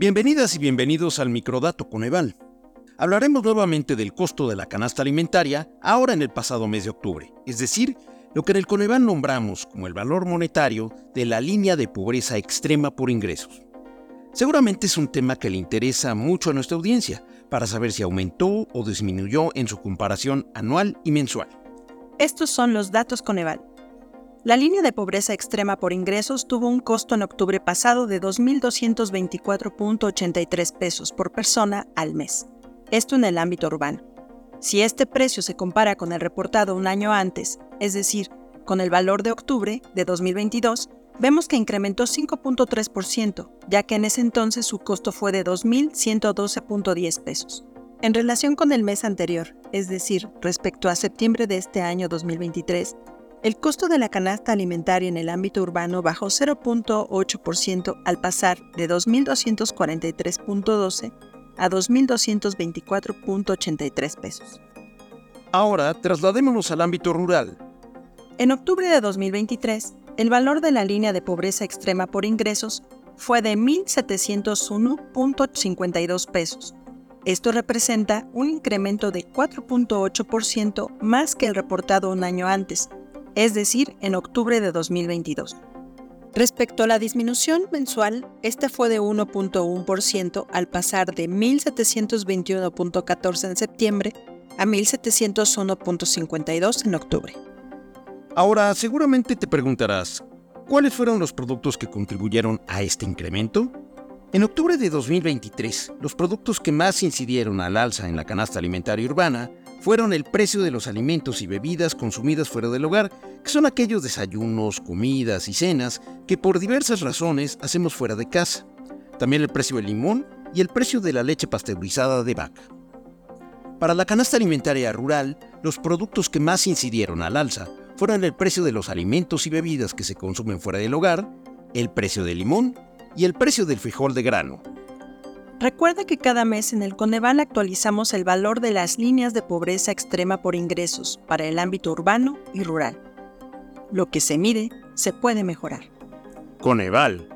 Bienvenidas y bienvenidos al Microdato Coneval. Hablaremos nuevamente del costo de la canasta alimentaria ahora en el pasado mes de octubre, es decir, lo que en el Coneval nombramos como el valor monetario de la línea de pobreza extrema por ingresos. Seguramente es un tema que le interesa mucho a nuestra audiencia para saber si aumentó o disminuyó en su comparación anual y mensual. Estos son los datos Coneval. La línea de pobreza extrema por ingresos tuvo un costo en octubre pasado de 2.224.83 pesos por persona al mes. Esto en el ámbito urbano. Si este precio se compara con el reportado un año antes, es decir, con el valor de octubre de 2022, vemos que incrementó 5.3%, ya que en ese entonces su costo fue de 2.112.10 pesos. En relación con el mes anterior, es decir, respecto a septiembre de este año 2023, el costo de la canasta alimentaria en el ámbito urbano bajó 0.8% al pasar de 2.243.12 a 2.224.83 pesos. Ahora, trasladémonos al ámbito rural. En octubre de 2023, el valor de la línea de pobreza extrema por ingresos fue de 1.701.52 pesos. Esto representa un incremento de 4.8% más que el reportado un año antes, es decir, en octubre de 2022. Respecto a la disminución mensual, esta fue de 1.1% al pasar de 1.721.14 en septiembre a 1.701.52 en octubre. Ahora, seguramente te preguntarás, ¿cuáles fueron los productos que contribuyeron a este incremento? En octubre de 2023, los productos que más incidieron al alza en la canasta alimentaria urbana fueron el precio de los alimentos y bebidas consumidas fuera del hogar, que son aquellos desayunos, comidas y cenas que por diversas razones hacemos fuera de casa. También el precio del limón y el precio de la leche pasteurizada de vaca. Para la canasta alimentaria rural, los productos que más incidieron al alza fueron el precio de los alimentos y bebidas que se consumen fuera del hogar, el precio del limón y el precio del frijol de grano. Recuerda que cada mes en el Coneval actualizamos el valor de las líneas de pobreza extrema por ingresos para el ámbito urbano y rural. Lo que se mide se puede mejorar. Coneval